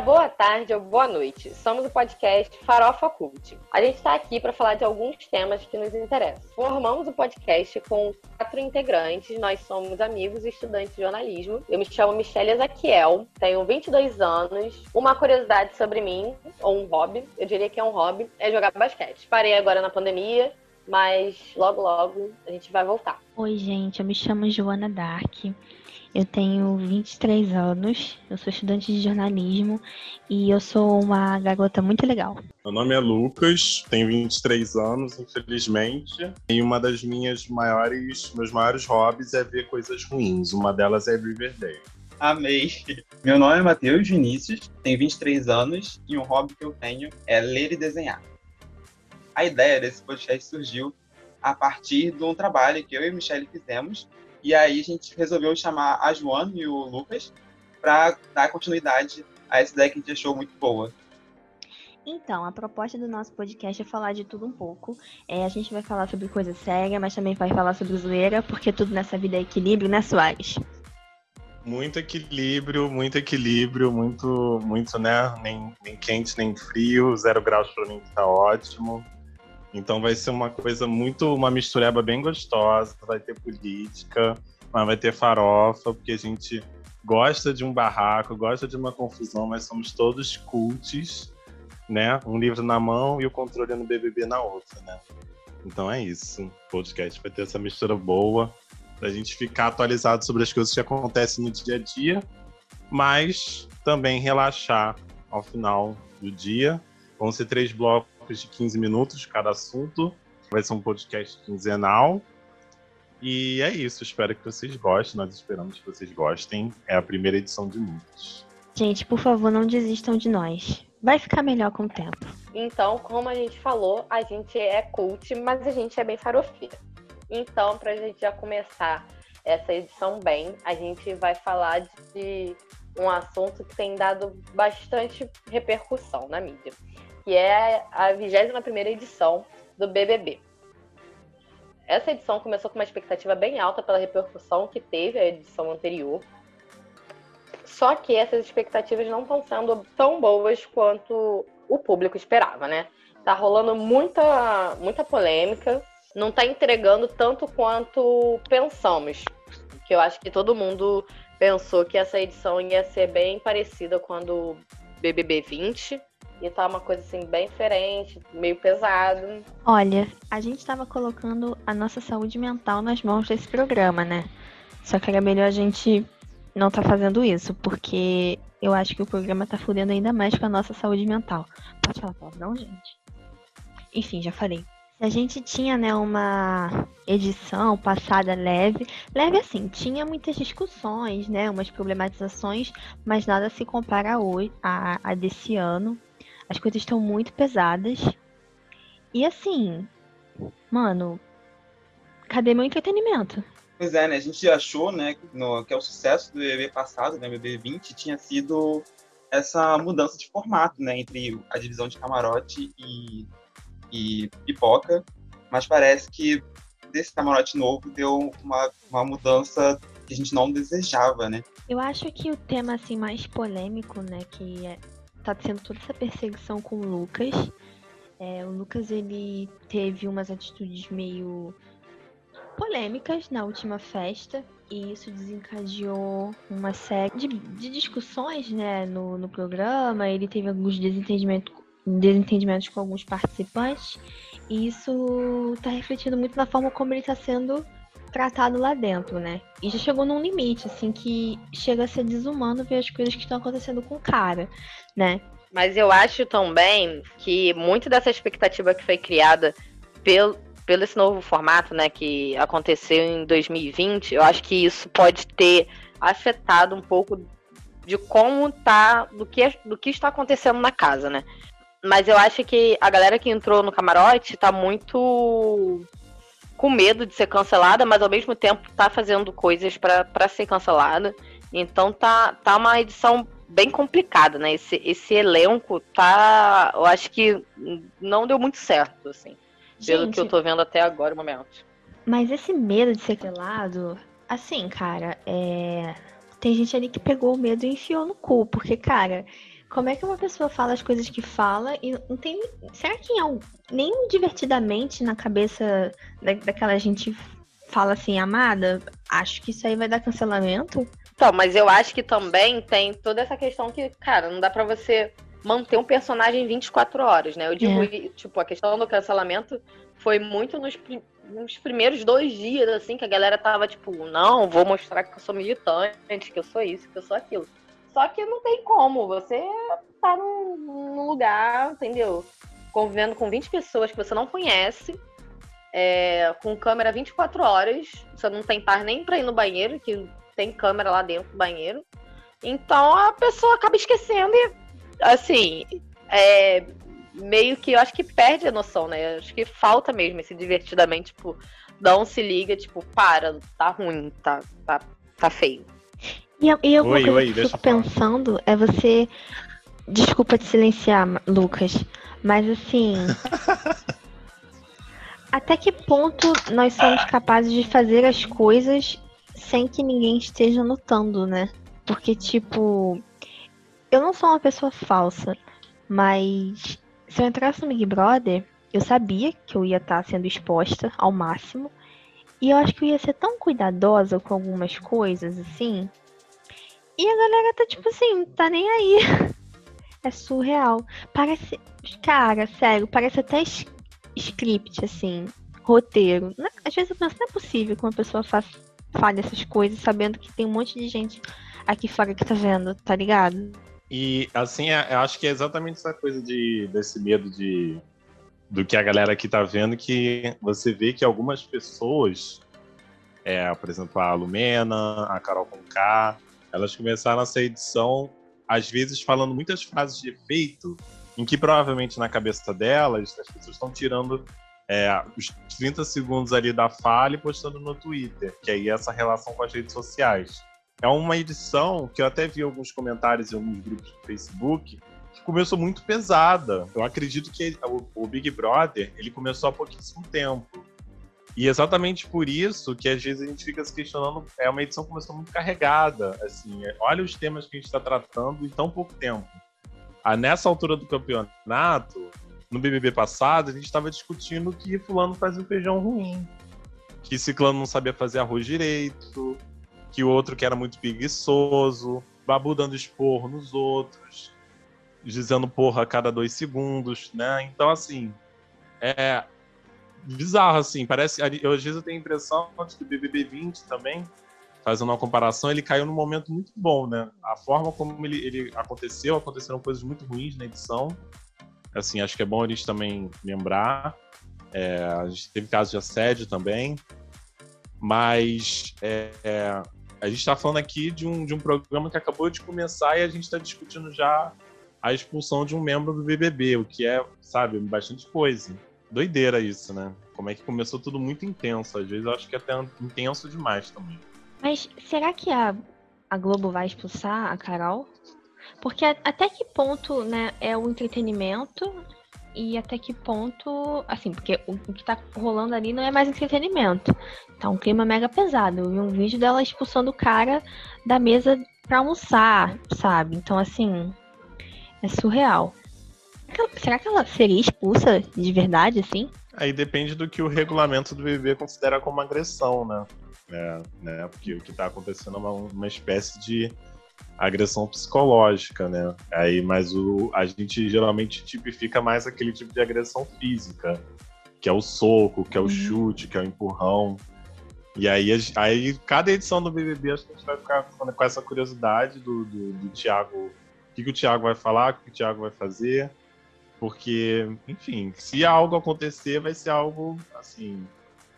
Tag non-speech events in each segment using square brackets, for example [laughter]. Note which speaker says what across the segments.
Speaker 1: boa tarde ou boa noite. Somos o podcast Farofa Cult. A gente está aqui para falar de alguns temas que nos interessam. Formamos o podcast com quatro integrantes. Nós somos amigos e estudantes de jornalismo. Eu me chamo Michelle Ezaquiel, tenho 22 anos. Uma curiosidade sobre mim, ou um hobby, eu diria que é um hobby, é jogar basquete. Parei agora na pandemia, mas logo logo a gente vai voltar.
Speaker 2: Oi, gente, eu me chamo Joana Dark. Eu tenho 23 anos, eu sou estudante de jornalismo e eu sou uma garota muito legal.
Speaker 3: Meu nome é Lucas, tenho 23 anos, infelizmente, e uma das minhas maiores, meus maiores hobbies é ver coisas ruins. Uma delas é Riverdale.
Speaker 4: Amei. Meu nome é Matheus Vinícius, tenho 23 anos e um hobby que eu tenho é ler e desenhar. A ideia desse podcast surgiu a partir de um trabalho que eu e a Michelle fizemos e aí a gente resolveu chamar a Joana e o Lucas para dar continuidade a essa ideia que a gente achou muito boa.
Speaker 2: Então, a proposta do nosso podcast é falar de tudo um pouco. É, a gente vai falar sobre coisa séria, mas também vai falar sobre zoeira, porque tudo nessa vida é equilíbrio, né, Soares?
Speaker 3: Muito equilíbrio, muito equilíbrio, muito, muito, né? Nem, nem quente, nem frio, zero graus para mim tá ótimo. Então vai ser uma coisa muito, uma mistureba bem gostosa, vai ter política, mas vai ter farofa, porque a gente gosta de um barraco, gosta de uma confusão, mas somos todos cultes, né? Um livro na mão e o controle no BBB na outra, né? Então é isso. O podcast vai ter essa mistura boa pra gente ficar atualizado sobre as coisas que acontecem no dia a dia, mas também relaxar ao final do dia. Vão ser três blocos de 15 minutos cada assunto. Vai ser um podcast quinzenal. E é isso, espero que vocês gostem. Nós esperamos que vocês gostem. É a primeira edição de muitos.
Speaker 2: Gente, por favor, não desistam de nós. Vai ficar melhor com o tempo.
Speaker 1: Então, como a gente falou, a gente é cult, mas a gente é bem farofeira. Então, para a gente já começar essa edição bem, a gente vai falar de um assunto que tem dado bastante repercussão na mídia que é a 21 edição do BBB. Essa edição começou com uma expectativa bem alta pela repercussão que teve a edição anterior. Só que essas expectativas não estão sendo tão boas quanto o público esperava, né? Tá rolando muita, muita polêmica, não tá entregando tanto quanto pensamos. Que eu acho que todo mundo pensou que essa edição ia ser bem parecida com a do BBB 20 e tá uma coisa assim bem diferente, meio pesado.
Speaker 2: Olha, a gente tava colocando a nossa saúde mental nas mãos desse programa, né? Só que era melhor a gente não tá fazendo isso, porque eu acho que o programa tá fudendo ainda mais com a nossa saúde mental. Pode falar palavrão, gente? Enfim, já falei. Se a gente tinha, né, uma edição passada leve, leve assim, tinha muitas discussões, né, umas problematizações, mas nada se compara a, a desse ano. As coisas estão muito pesadas. E assim, mano, cadê meu entretenimento?
Speaker 4: Pois é, né? A gente achou, né, no, que é o sucesso do BBB passado, né, BBB 20, tinha sido essa mudança de formato, né, entre a divisão de camarote e, e pipoca, mas parece que desse camarote novo deu uma, uma mudança que a gente não desejava, né?
Speaker 2: Eu acho que o tema assim mais polêmico, né, que é tá tendo toda essa perseguição com o Lucas. É, o Lucas ele teve umas atitudes meio polêmicas na última festa e isso desencadeou uma série de, de discussões né, no, no programa. Ele teve alguns desentendimentos, desentendimentos com alguns participantes e isso está refletindo muito na forma como ele está sendo tratado lá dentro, né? E já chegou num limite, assim, que chega a ser desumano ver as coisas que estão acontecendo com o cara, né?
Speaker 1: Mas eu acho também que muito dessa expectativa que foi criada pelo, pelo esse novo formato, né, que aconteceu em 2020, eu acho que isso pode ter afetado um pouco de como tá, do que, do que está acontecendo na casa, né? Mas eu acho que a galera que entrou no camarote tá muito com medo de ser cancelada, mas ao mesmo tempo tá fazendo coisas para ser cancelada. Então tá, tá uma edição bem complicada, né? Esse, esse elenco tá. Eu acho que não deu muito certo, assim. Gente, pelo que eu tô vendo até agora no momento.
Speaker 2: Mas esse medo de ser cancelado, assim, cara, é. Tem gente ali que pegou o medo e enfiou no cu, porque, cara, Como é que uma pessoa fala as coisas que fala e não tem. Será que nem divertidamente na cabeça da, daquela gente fala assim, amada? Acho que isso aí vai dar cancelamento.
Speaker 1: Então, mas eu acho que também tem toda essa questão que, cara, não dá para você manter um personagem 24 horas, né? Eu digo, é. tipo, a questão do cancelamento foi muito nos, nos primeiros dois dias, assim, que a galera tava, tipo, não, vou mostrar que eu sou militante, que eu sou isso, que eu sou aquilo. Só que não tem como, você tá num, num lugar, entendeu? Convivendo com 20 pessoas que você não conhece, é, com câmera 24 horas, você não tem par nem pra ir no banheiro, que tem câmera lá dentro do banheiro. Então a pessoa acaba esquecendo e, assim, é, meio que eu acho que perde a noção, né? Acho que falta mesmo esse divertidamente, tipo, não se liga, tipo, para, tá ruim, tá, tá, tá feio.
Speaker 2: E, e eu oi, oi, que eu fico pensando é você. Desculpa te silenciar, Lucas, mas assim. [laughs] até que ponto nós somos capazes de fazer as coisas sem que ninguém esteja notando, né? Porque, tipo, eu não sou uma pessoa falsa, mas se eu entrasse no Big Brother, eu sabia que eu ia estar sendo exposta ao máximo. E eu acho que eu ia ser tão cuidadosa com algumas coisas, assim. E a galera tá tipo assim, tá nem aí. [laughs] É surreal. Parece. Cara, sério, parece até script, assim. Roteiro. É, às vezes eu penso, não é possível que uma pessoa fale essas coisas sabendo que tem um monte de gente aqui fora que tá vendo, tá ligado?
Speaker 3: E assim, é, eu acho que é exatamente essa coisa de, desse medo de do que a galera aqui tá vendo, que você vê que algumas pessoas, é, por exemplo, a Lumena, a Carol Conká, elas começaram essa edição, às vezes, falando muitas frases de efeito, em que provavelmente na cabeça delas, as pessoas estão tirando é, os 30 segundos ali da fala e postando no Twitter, que aí é essa relação com as redes sociais. É uma edição que eu até vi alguns comentários em alguns grupos do Facebook começou muito pesada. Eu acredito que o, Big Brother ele começou há pouquíssimo tempo. E exatamente por isso que às vezes a gente fica se questionando, é uma edição que começou muito carregada, assim, olha os temas que a gente está tratando em tão pouco tempo. Ah, nessa altura do campeonato, no BBB passado, a gente estava discutindo que fulano fazia um feijão ruim, que ciclano não sabia fazer arroz direito, que o outro que era muito preguiçoso, Babu dando esporro nos outros, dizendo porra a cada dois segundos, né? Então, assim, é bizarro, assim, parece... Eu, às vezes eu tenho a impressão de que o BBB 20 também, fazendo uma comparação, ele caiu num momento muito bom, né? A forma como ele, ele aconteceu, aconteceram coisas muito ruins na edição, assim, acho que é bom a gente também lembrar, é, a gente teve casos de assédio também, mas é, é, a gente está falando aqui de um, de um programa que acabou de começar e a gente está discutindo já a expulsão de um membro do BBB, o que é, sabe, bastante coisa. Doideira isso, né? Como é que começou tudo muito intenso. Às vezes eu acho que é até intenso demais também.
Speaker 2: Mas será que a, a Globo vai expulsar a Carol? Porque até que ponto, né, é o entretenimento e até que ponto, assim, porque o, que tá rolando ali não é mais entretenimento. Tá um clima mega pesado. Eu vi um vídeo dela expulsando o cara da mesa pra almoçar, sabe? Então, assim, é surreal. Será que ela seria expulsa de verdade, assim?
Speaker 3: Aí depende do que o regulamento do BBB considera como agressão, né? É, né? Porque o que tá acontecendo é uma, uma espécie de agressão psicológica, né? Aí, mas o, a gente geralmente tipifica mais aquele tipo de agressão física, que é o soco, que é o uhum. chute, que é o empurrão. E aí, aí cada edição do BBB acho que a gente vai ficar com essa curiosidade do, do, do Thiago, que, que o Thiago vai falar, o que o Thiago vai fazer, porque, enfim, se algo acontecer, vai ser algo, assim,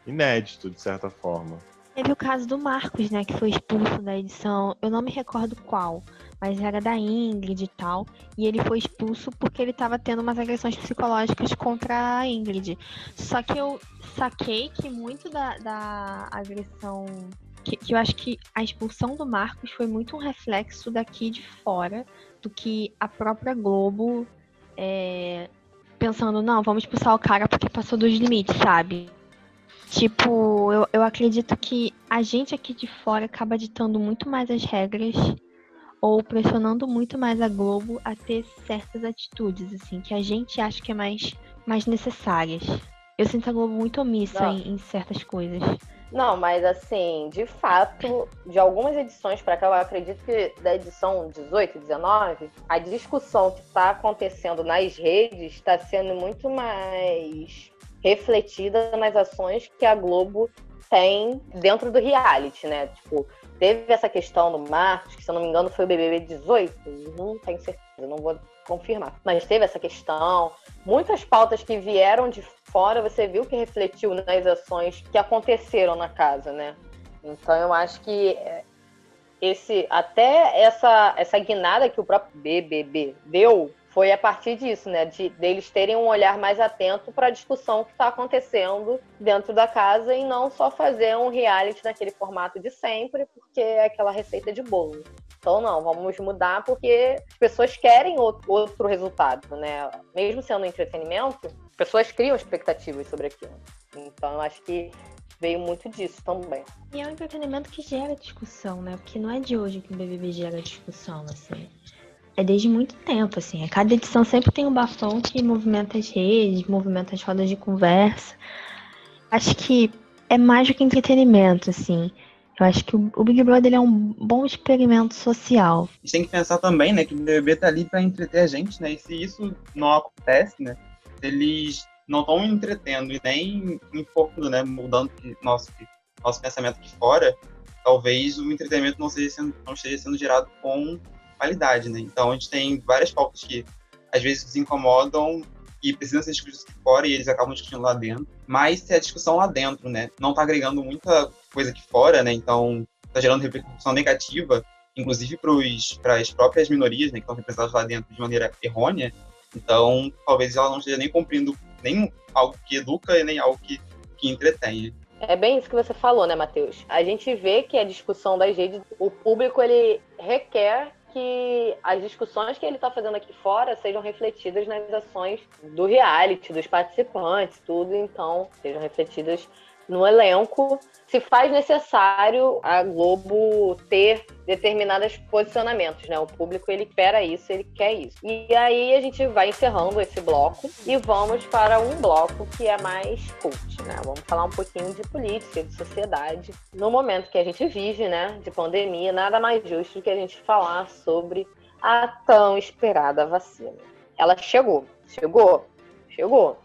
Speaker 3: inédito, de certa forma.
Speaker 2: Teve o caso do Marcos, né, que foi expulso da edição, eu não me recordo qual, mas era da Ingrid e tal, e ele foi expulso porque ele estava tendo umas agressões psicológicas contra a Ingrid. Só que eu saquei que muito da, da agressão. Que, que eu acho que a expulsão do Marcos foi muito um reflexo daqui de fora do que a própria Globo é, pensando, não, vamos expulsar o cara porque passou dos limites, sabe? Tipo, eu, eu acredito que a gente aqui de fora acaba ditando muito mais as regras, ou pressionando muito mais a Globo a ter certas atitudes, assim, que a gente acha que é mais, mais necessárias. Eu sinto a Globo muito omissa em, em, certas coisas.
Speaker 1: Não, mas assim, de fato, de algumas edições para cá, eu acredito que da edição 18, 19, a discussão que está acontecendo nas redes está sendo muito mais refletida nas ações que a Globo tem dentro do reality, né? Tipo, teve essa questão no Marcos, que se eu não me engano foi o BBB 18, não tenho certeza, não vou confirmar. Mas teve essa questão, muitas pautas que vieram de fora, você viu que refletiu nas ações que aconteceram na casa, né? Então eu acho que é, esse até essa essa guinada que o próprio BBB deu foi a partir disso, né? De deles terem um olhar mais atento para a discussão que está acontecendo dentro da casa e não só fazer um reality naquele formato de sempre, porque é aquela receita de bolo. Então, não, vamos mudar porque as pessoas querem outro resultado, né? Mesmo sendo entretenimento, as pessoas criam expectativas sobre aquilo. Então, eu acho que veio muito disso também.
Speaker 2: E é um entretenimento que gera discussão, né? Porque não é de hoje que o BBB gera discussão, assim é desde muito tempo, assim. A cada edição sempre tem um bafão que movimenta as redes, movimenta as rodas de conversa. Acho que é mais do que entretenimento, assim. Eu acho que o Big Brother é um bom experimento social.
Speaker 4: A gente tem que pensar também, né, que o BBB tá ali para entreter a gente, né? E se isso não acontece, né? Eles não estão entretendo e nem informando, né, mudando nosso nosso pensamento aqui fora, talvez o entretenimento não, seja sendo, não esteja sendo gerado com qualidade, né? Então a gente tem várias pautas que às vezes nos incomodam e precisam ser discutidas aqui fora e eles acabam discutindo lá dentro. Mas se a discussão lá dentro, né, não está agregando muita coisa aqui fora, né? Então está gerando repercussão negativa, inclusive para as próprias minorias, né, que estão representadas lá dentro de maneira errônea. Então talvez ela não esteja nem cumprindo nem algo que educa e nem algo que, que entretenha.
Speaker 1: É bem isso que você falou, né, Matheus? A gente vê que a discussão das redes, o público ele requer que as discussões que ele está fazendo aqui fora sejam refletidas nas ações do reality, dos participantes, tudo, então, sejam refletidas no elenco, se faz necessário a Globo ter determinados posicionamentos, né? O público ele espera isso, ele quer isso. E aí a gente vai encerrando esse bloco e vamos para um bloco que é mais cult, né? Vamos falar um pouquinho de política, de sociedade. No momento que a gente vive, né, de pandemia, nada mais justo que a gente falar sobre a tão esperada vacina. Ela chegou, chegou, chegou.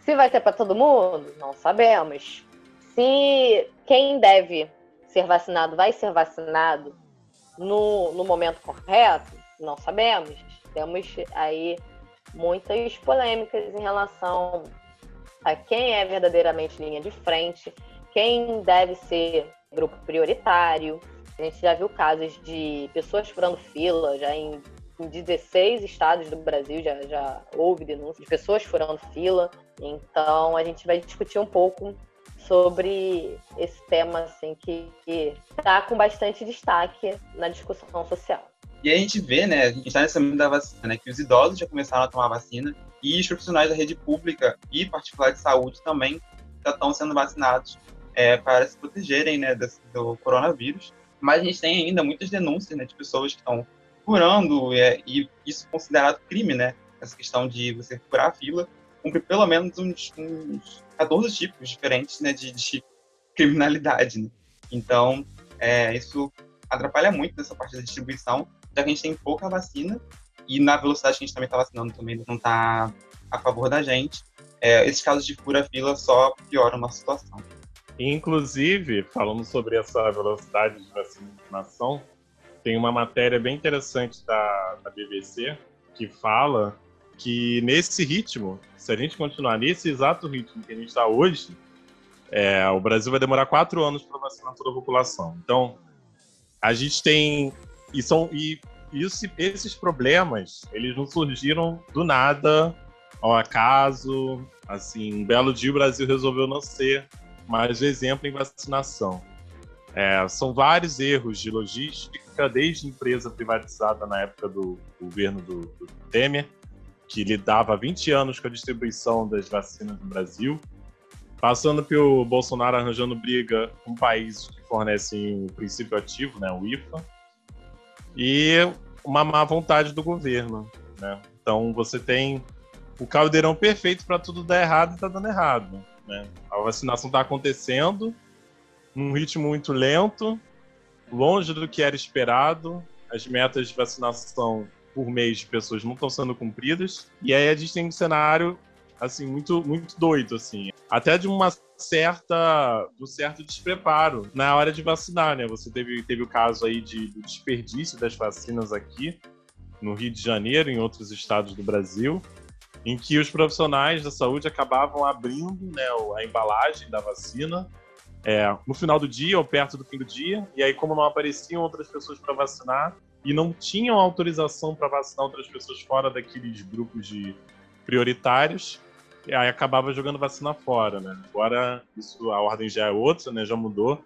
Speaker 1: Se vai ser para todo mundo, não sabemos. Se quem deve ser vacinado vai ser vacinado no, no momento correto, não sabemos. Temos aí muitas polêmicas em relação a quem é verdadeiramente linha de frente, quem deve ser grupo prioritário. A gente já viu casos de pessoas furando fila, já em, em 16 estados do Brasil já, já houve denúncias de pessoas furando fila. Então a gente vai discutir um pouco sobre esse tema assim que está com bastante destaque na discussão social.
Speaker 4: E a gente vê, né, a gente está nesse momento da vacina, né, que os idosos já começaram a tomar vacina e os profissionais da rede pública e particular de saúde também já estão sendo vacinados é, para se protegerem, né, do, coronavírus. Mas a gente tem ainda muitas denúncias, né, de pessoas que estão furando é, e isso considerado crime, né, essa questão de você furar a fila, cumprir pelo menos uns, uns 14 tipos diferentes né, de, de criminalidade. Né? Então, é, isso atrapalha muito nessa parte da distribuição, já que a gente tem pouca vacina e na velocidade que a gente também está vacinando também não está a favor da gente. É, esses casos de fura-fila só pioram a nossa situação.
Speaker 3: Inclusive, falando sobre essa velocidade de vacinação, tem uma matéria bem interessante da, da BBC que fala que nesse ritmo, se a gente continuar nesse exato ritmo que a gente está hoje, é, o Brasil vai demorar quatro anos para vacinar toda a população. Então, a gente tem e são e esses problemas eles não surgiram do nada, ao acaso. Assim, um belo dia o Brasil resolveu não ser mais o exemplo em vacinação. É, são vários erros de logística, desde empresa privatizada na época do governo do, do Temer, que lidava há 20 anos com a distribuição das vacinas no Brasil, passando pelo Bolsonaro arranjando briga com países que fornecem o princípio ativo, né, o IFA, e uma má vontade do governo. Né? Então você tem o caldeirão perfeito para tudo dar errado e tá dando errado. Né? A vacinação está acontecendo num ritmo muito lento, longe do que era esperado. As metas de vacinação por mês de pessoas não estão sendo cumpridas. E aí a gente tem um cenário assim muito muito doido assim, até de uma certa do certo despreparo na hora de vacinar, né? Você teve teve o caso aí de do desperdício das vacinas aqui no Rio de Janeiro, em outros estados do Brasil, em que os profissionais da saúde acabavam abrindo né, a embalagem da vacina é, no final do dia ou perto do fim do dia, e aí, como não apareciam outras pessoas para vacinar e não tinham autorização para vacinar outras pessoas fora daqueles grupos de prioritários, e aí acabava jogando vacina fora, né? Agora isso a ordem já é outra, né? Já mudou,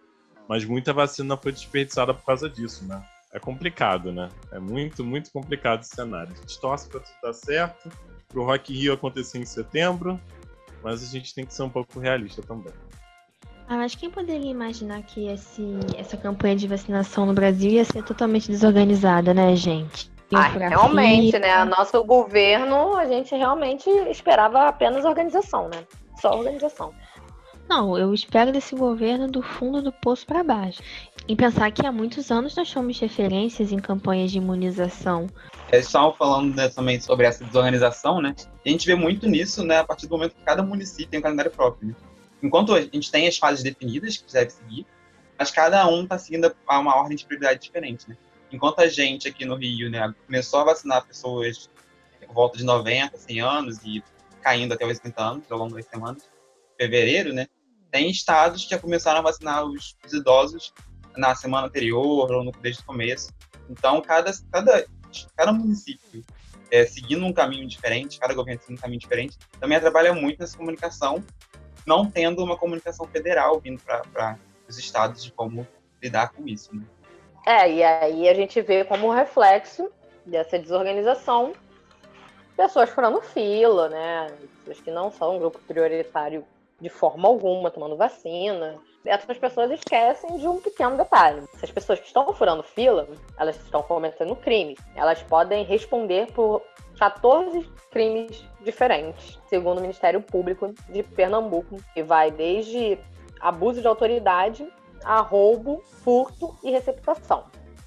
Speaker 3: mas muita vacina foi desperdiçada por causa disso, né? É complicado, né? É muito, muito complicado esse cenário. A gente torce para tudo dar certo, para o Rock Rio acontecer em setembro, mas a gente tem que ser um pouco realista também.
Speaker 2: Ah, mas quem poderia imaginar que esse, essa campanha de vacinação no Brasil ia ser totalmente desorganizada, né, gente?
Speaker 1: Ah, realmente, né? Nosso governo, a gente realmente esperava apenas organização, né? Só organização.
Speaker 2: Não, eu espero desse governo do fundo do poço para baixo. Em pensar que há muitos anos nós somos referências em campanhas de imunização.
Speaker 4: Eles estavam falando né, também sobre essa desorganização, né? E a gente vê muito nisso, né? A partir do momento que cada município tem um calendário próprio. Né? Enquanto a gente tem as fases definidas que deve seguir, mas cada um está seguindo a uma ordem de prioridade diferente, né? Enquanto a gente aqui no Rio, né, começou a vacinar pessoas por volta de 90, 100 anos e caindo até 80 anos ao longo das semanas, fevereiro, né? Tem estados que já começaram a vacinar os, os idosos na semana anterior ou no, desde o começo. Então, cada, cada, cada município é, seguindo um caminho diferente, cada governo seguindo um caminho diferente, também trabalha muito nessa comunicação não tendo uma comunicação federal vindo para os estados de como lidar com isso. Né?
Speaker 1: É, e aí a gente vê como reflexo dessa desorganização pessoas furando fila, né? Pessoas que não são um grupo prioritário de forma alguma, tomando vacina. Essas pessoas esquecem de um pequeno detalhe. Essas pessoas que estão furando fila, elas estão cometendo crime. Elas podem responder por 14 crimes diferentes, segundo o Ministério Público de Pernambuco, que vai desde abuso de autoridade a roubo, furto e receptação.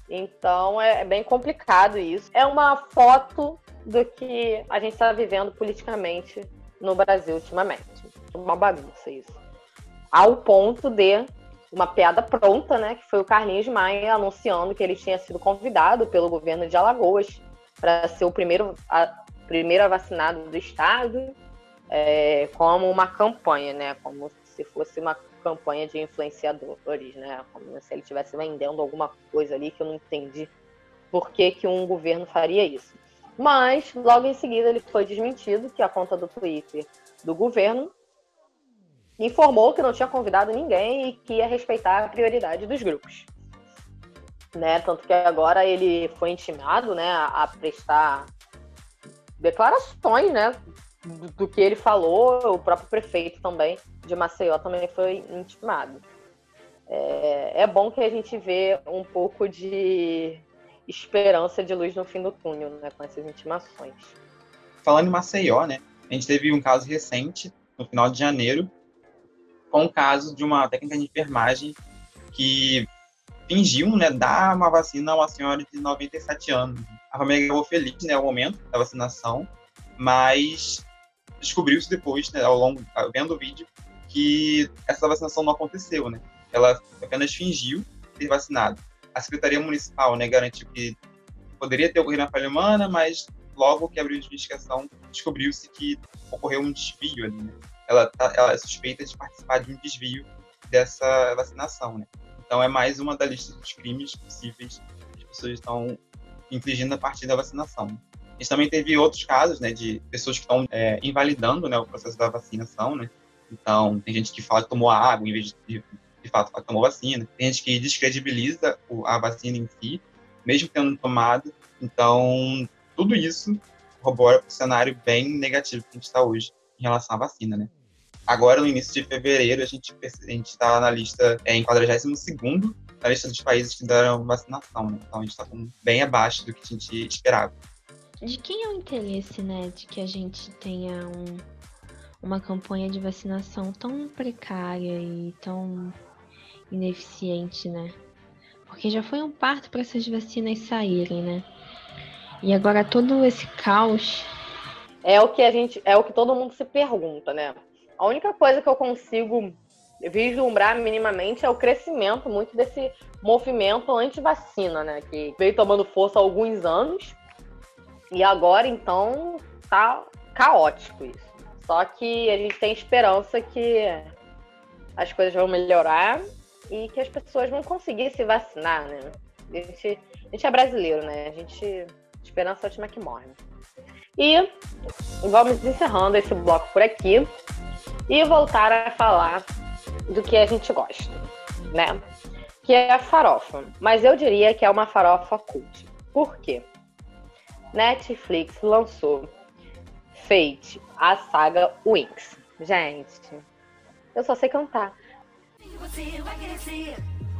Speaker 1: Então é, é bem complicado isso. É uma foto do que a gente está vivendo politicamente no Brasil ultimamente. Uma bagunça isso. Ao ponto de uma piada pronta, né? Que foi o Carlinhos Maia anunciando que ele tinha sido convidado pelo governo de Alagoas para ser o primeiro a, primeiro vacinado do estado, é, como uma campanha, né? Como se fosse uma campanha de influenciadores, né? Como se ele estivesse vendendo alguma coisa ali que eu não entendi por que, que um governo faria isso. Mas, logo em seguida, ele foi desmentido que a conta do Twitter do governo informou que não tinha convidado ninguém e que ia respeitar a prioridade dos grupos né? Tanto que agora ele foi intimado, né, a prestar declarações, né, do, do, que ele falou. O próprio prefeito também de Maceió também foi intimado. É, é bom que a gente vê um pouco de esperança de luz no fim do túnel, né, com essas intimações.
Speaker 4: Falando em Maceió, né, a gente teve um caso recente no final de janeiro com o caso de uma técnica de enfermagem que fingiu, né, dar uma vacina a uma senhora de 97 anos. A família ficou feliz, né, ao momento da vacinação, mas descobriu-se depois, né, ao longo, vendo o vídeo, que essa vacinação não aconteceu, né? Ela apenas fingiu ter vacinado. A Secretaria Municipal, né, garantiu que poderia ter ocorrido uma falha humana, mas logo que abriu a investigação, descobriu-se que ocorreu um desvio ali, né? Ela, tá, ela é suspeita de participar de um desvio dessa vacinação, né? Então é mais uma da lista dos crimes possíveis que as pessoas estão infligindo a partir da vacinação. A gente também teve outros casos, né, de pessoas que estão é, invalidando, né, o processo da vacinação, né. Então tem gente que fala que tomou água em vez de, de fato, que tomou vacina. Tem gente que descredibiliza a vacina em si, mesmo tendo tomado. Então tudo isso corrobora para o cenário bem negativo que a gente está hoje em relação à vacina, né. Agora, no início de fevereiro, a gente a está na lista é, em 42 a lista dos países que deram vacinação. Né? Então a gente está bem abaixo do que a gente esperava.
Speaker 2: De quem é o interesse, né, de que a gente tenha um, uma campanha de vacinação tão precária e tão ineficiente, né? Porque já foi um parto para essas vacinas saírem, né? E agora todo esse caos
Speaker 1: é o que a gente, é o que todo mundo se pergunta, né? A única coisa que eu consigo vislumbrar minimamente é o crescimento muito desse movimento anti-vacina, né? Que veio tomando força há alguns anos e agora, então, tá caótico isso. Só que a gente tem esperança que as coisas vão melhorar e que as pessoas vão conseguir se vacinar, né? A gente, a gente é brasileiro, né? A gente. Esperança é última que morre. E vamos encerrando esse bloco por aqui e voltar a falar do que a gente gosta, né? Que é a farofa. Mas eu diria que é uma farofa cult. Por quê? Netflix lançou Fate, a saga Wings. Gente, eu só sei cantar. Você vai crescer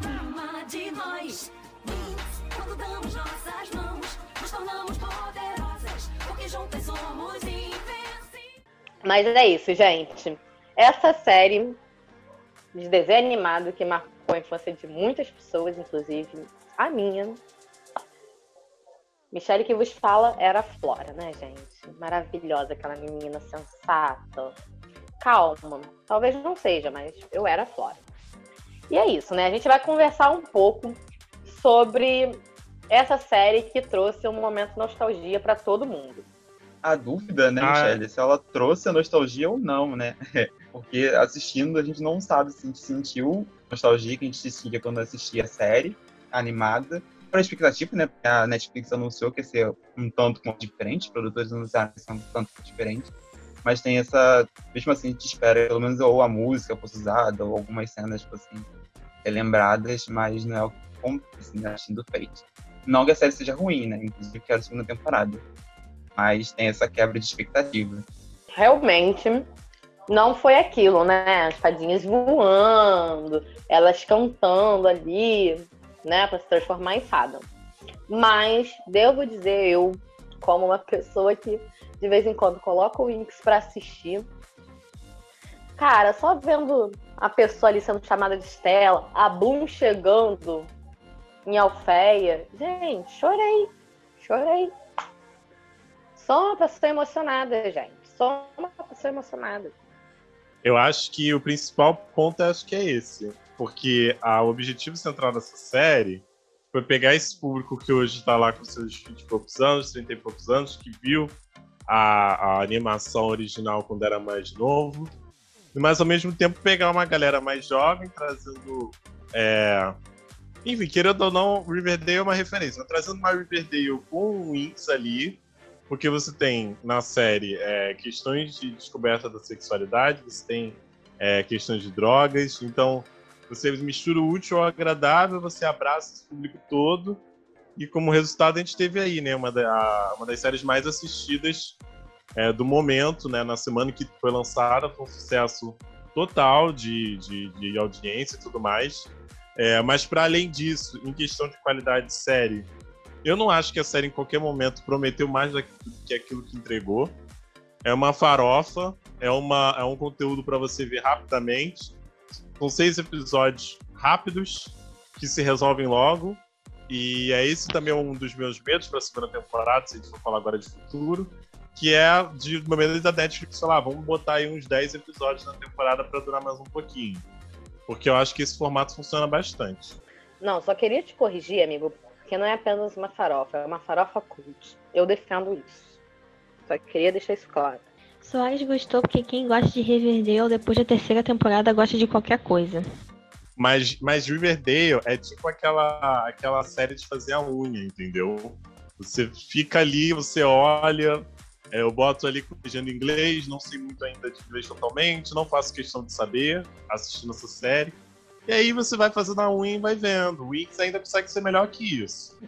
Speaker 1: uma de nós. Quando damos nossas mãos, nos tornamos poderosas, porque juntas somos invencíveis. Mas é isso, gente. Essa série de desenho animado que marcou a infância de muitas pessoas, inclusive a minha, Michelle que vos fala era a Flora, né, gente? Maravilhosa, aquela menina sensata. Calma, talvez não seja, mas eu era a Flora. E é isso, né? A gente vai conversar um pouco sobre essa série que trouxe um momento de nostalgia para todo mundo.
Speaker 4: A dúvida, né, ah, Michelle, se ela trouxe a nostalgia ou não, né? [laughs] Porque assistindo a gente não sabe se a gente sentiu nostalgia que a gente sentia quando assistia a série animada para expectativa, né? A Netflix anunciou que ia ser um tanto quanto diferente, os produtores anunciaram que ser um tanto quanto diferente. Mas tem essa. Mesmo assim, a gente espera pelo menos ou a música fosse usada, ou algumas cenas, tipo assim, lembradas, mas não é o que acontece, né? Assistindo Fate. Não que a série seja ruim, né? Inclusive, quero a segunda temporada. Mas tem essa quebra de expectativa.
Speaker 1: Realmente, não foi aquilo, né? As fadinhas voando, elas cantando ali, né, para se transformar em fada. Mas devo dizer eu, como uma pessoa que de vez em quando coloca o Winx para assistir, cara, só vendo a pessoa ali sendo chamada de Estela, a Bloom chegando em Alfeia, gente, chorei, chorei. Sou uma pessoa emocionada, gente. Sou uma pessoa emocionada.
Speaker 3: Eu acho que o principal ponto acho que é esse porque a, o objetivo central dessa série foi pegar esse público que hoje está lá com seus 20 e poucos anos, 30 e poucos anos, que viu a, a, animação original quando era mais novo, mas ao mesmo tempo pegar uma galera mais jovem, trazendo. É... Enfim, querendo ou não, Riverdale é uma referência, trazendo uma Riverdale com o Winx ali, porque você tem na série é, questões de descoberta da sexualidade, você tem é, questões de drogas, então você mistura o útil ao agradável, você abraça esse público todo. E como resultado, a gente teve aí, né, uma, da, uma das séries mais assistidas é, do momento, né, na semana que foi lançada, foi um sucesso total de, de, de audiência e tudo mais. É, mas para além disso, em questão de qualidade de série, eu não acho que a série em qualquer momento prometeu mais do que aquilo que entregou. É uma farofa, é, uma, é um conteúdo para você ver rapidamente. São seis episódios rápidos que se resolvem logo. E é esse também um dos meus medos para a segunda temporada, se a gente for falar agora de futuro, que é de maneira da Netflix, sei lá, vamos botar aí uns 10 episódios na temporada para durar mais um pouquinho. Porque eu acho que esse formato funciona bastante.
Speaker 1: Não, só queria te corrigir, amigo, porque não é apenas uma farofa, é uma farofa cult. Eu defendo isso. Só queria deixar isso claro.
Speaker 2: Soares gostou porque quem gosta de Riverdale depois da terceira temporada gosta de qualquer coisa.
Speaker 3: Mas, mas Riverdale é tipo aquela, aquela série de fazer a unha, entendeu? Você fica ali, você olha, é, eu boto ali em inglês, não sei muito ainda de inglês totalmente, não faço questão de saber assistindo essa série. E aí você vai fazendo a unha e vai vendo. O Winx ainda consegue ser melhor que isso.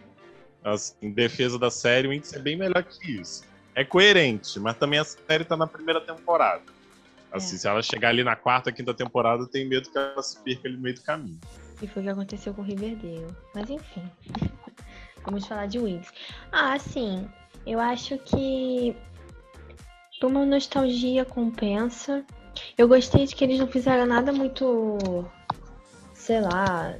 Speaker 3: Assim, em defesa da série, o Winx é bem melhor que isso é coerente, mas também a série tá na primeira temporada. Assim, é. se ela chegar ali na quarta, quinta temporada, eu tenho medo que ela se perca ali no meio do caminho.
Speaker 2: E foi o que aconteceu com o Riverdale. Mas enfim. [laughs] Vamos falar de Wings. Ah, sim. Eu acho que uma nostalgia compensa. Eu gostei de que eles não fizeram nada muito. Sei lá.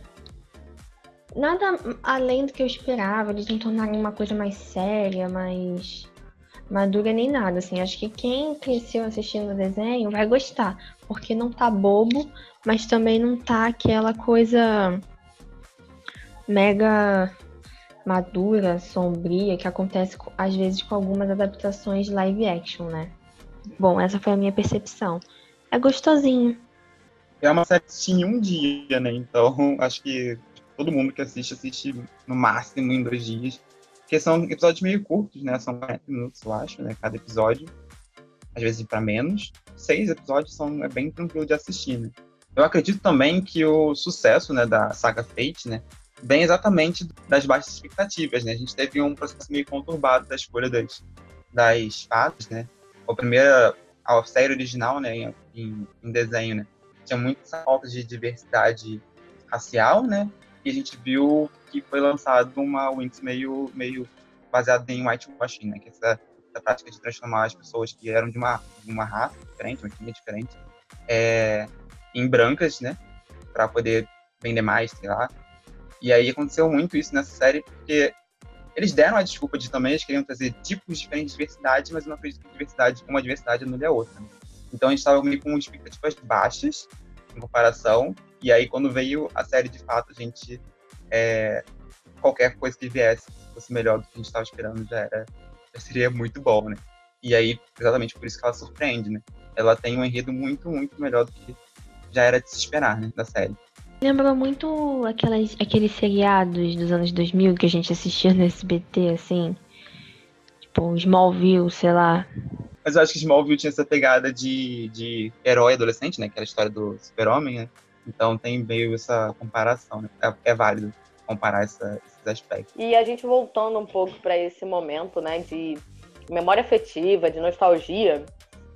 Speaker 2: Nada além do que eu esperava. Eles não tornaram uma coisa mais séria, mais madura nem nada. Assim, acho que quem cresceu assistindo o desenho vai gostar. Porque não tá bobo, mas também não tá aquela coisa mega madura, sombria, que acontece às vezes com algumas adaptações live action, né? Bom, essa foi a minha percepção. É gostosinho.
Speaker 4: É uma série em um dia, né? Então, [laughs] acho que todo mundo que assiste, assiste no máximo em dois dias. Porque são episódios meio curtos, né? São 40 minutos, eu acho, né? Cada episódio. Às vezes para menos. Seis episódios são é bem tranquilo de assistir, né? Eu acredito também que o sucesso né, da saga Fate, né? vem exatamente das baixas expectativas, né? A gente teve um processo meio conturbado da escolha das, das fadas, né? A primeira, a série original, né, em, em desenho, né? Tinha muita falta de diversidade racial, né? E a gente viu que foi lançado uma Winx meio, meio baseada em whitewashing, né? Que é essa, essa prática de transformar as pessoas que eram de uma, de uma raça diferente, uma etnia diferente, é, em brancas, né? Para poder vender mais, sei lá. E aí aconteceu muito isso nessa série, porque eles deram a desculpa de também eles queriam trazer tipos diferentes de diversidade, mas eu não acredito que diversidade, uma diversidade anule a outra. Né? Então a gente estava meio com expectativas baixas em comparação, e aí quando veio a série de fato, a gente. É, qualquer coisa que viesse fosse melhor do que a gente estava esperando já, era, já seria muito bom, né? E aí, exatamente por isso que ela surpreende, né? Ela tem um enredo muito, muito melhor do que já era de se esperar, né, da série.
Speaker 2: Lembra muito aquelas, aqueles seriados dos anos 2000 que a gente assistia no SBT, assim. Tipo, Smallville, sei lá.
Speaker 4: Mas eu acho que Smallville tinha essa pegada de, de herói adolescente, né? Que era a história do super-homem, né? Então tem meio essa comparação, né? É, é válido comparar essa, esses aspectos.
Speaker 1: E a gente voltando um pouco para esse momento, né? De memória afetiva, de nostalgia,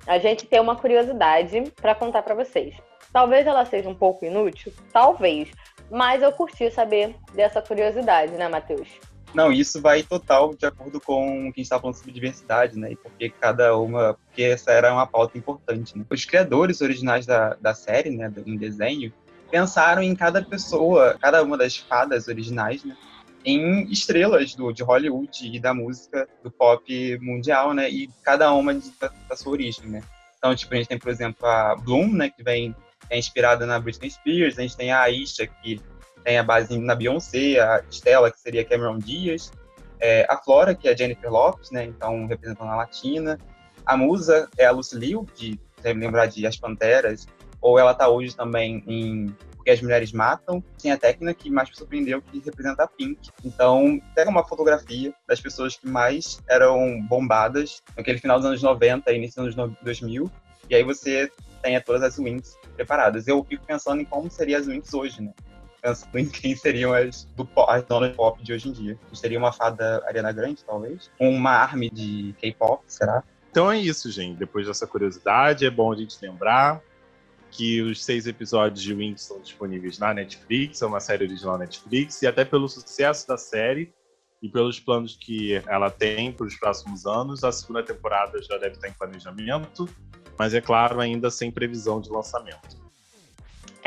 Speaker 1: a gente tem uma curiosidade para contar para vocês. Talvez ela seja um pouco inútil, talvez. Mas eu curti saber dessa curiosidade, né, Matheus?
Speaker 4: Não, isso vai total de acordo com o que a gente estava falando sobre diversidade, né? E porque cada uma. Porque essa era uma pauta importante, né? Os criadores originais da, da série, né, em desenho, pensaram em cada pessoa, cada uma das fadas originais, né? Em estrelas do, de Hollywood e da música do pop mundial, né? E cada uma de, da, da sua origem, né? Então, tipo, a gente tem, por exemplo, a Bloom, né? Que vem é inspirada na Britney Spears, a gente tem a Aisha, que tem a base na Beyoncé, a Stella, que seria Cameron Diaz, é, a Flora, que é Jennifer Lopes, né, então representando a latina, a Musa é a Lucy Liu, de deve lembrar de As Panteras, ou ela está hoje também em Porque as Mulheres Matam, tem a técnica que mais me surpreendeu, que representa a Pink. Então, pega uma fotografia das pessoas que mais eram bombadas naquele final dos anos 90 e início dos anos 2000, e aí você tenha todas as wings preparadas. Eu fico pensando em como seriam as wings hoje, né? Em quem [laughs] seriam as, do as donas pop de hoje em dia. Seria uma fada Ariana Grande, talvez? Uma army de K-pop, será?
Speaker 3: Então é isso, gente. Depois dessa curiosidade, é bom a gente lembrar que os seis episódios de Wings são disponíveis na Netflix, é uma série original Netflix, e até pelo sucesso da série e pelos planos que ela tem para os próximos anos, a segunda temporada já deve estar em planejamento mas é claro, ainda sem previsão de lançamento.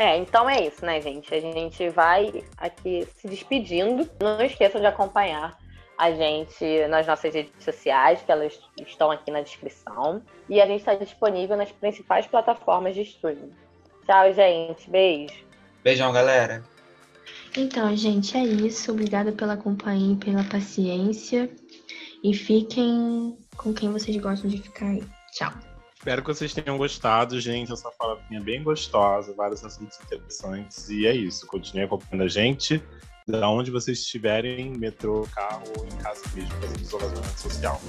Speaker 1: É, então é isso, né, gente? A gente vai aqui se despedindo. Não esqueçam de acompanhar a gente nas nossas redes sociais, que elas estão aqui na descrição. E a gente está disponível nas principais plataformas de streaming. Tchau, gente. Beijo.
Speaker 4: Beijão, galera.
Speaker 2: Então, gente, é isso. Obrigada pela companhia e pela paciência. E fiquem com quem vocês gostam de ficar aí. Tchau.
Speaker 3: Espero que vocês tenham gostado, gente. Essa faladinha bem gostosa, vários assuntos interessantes. E é isso. Continue acompanhando a gente. Da onde vocês estiverem, metrô, carro, em casa mesmo, fazendo isolamento social.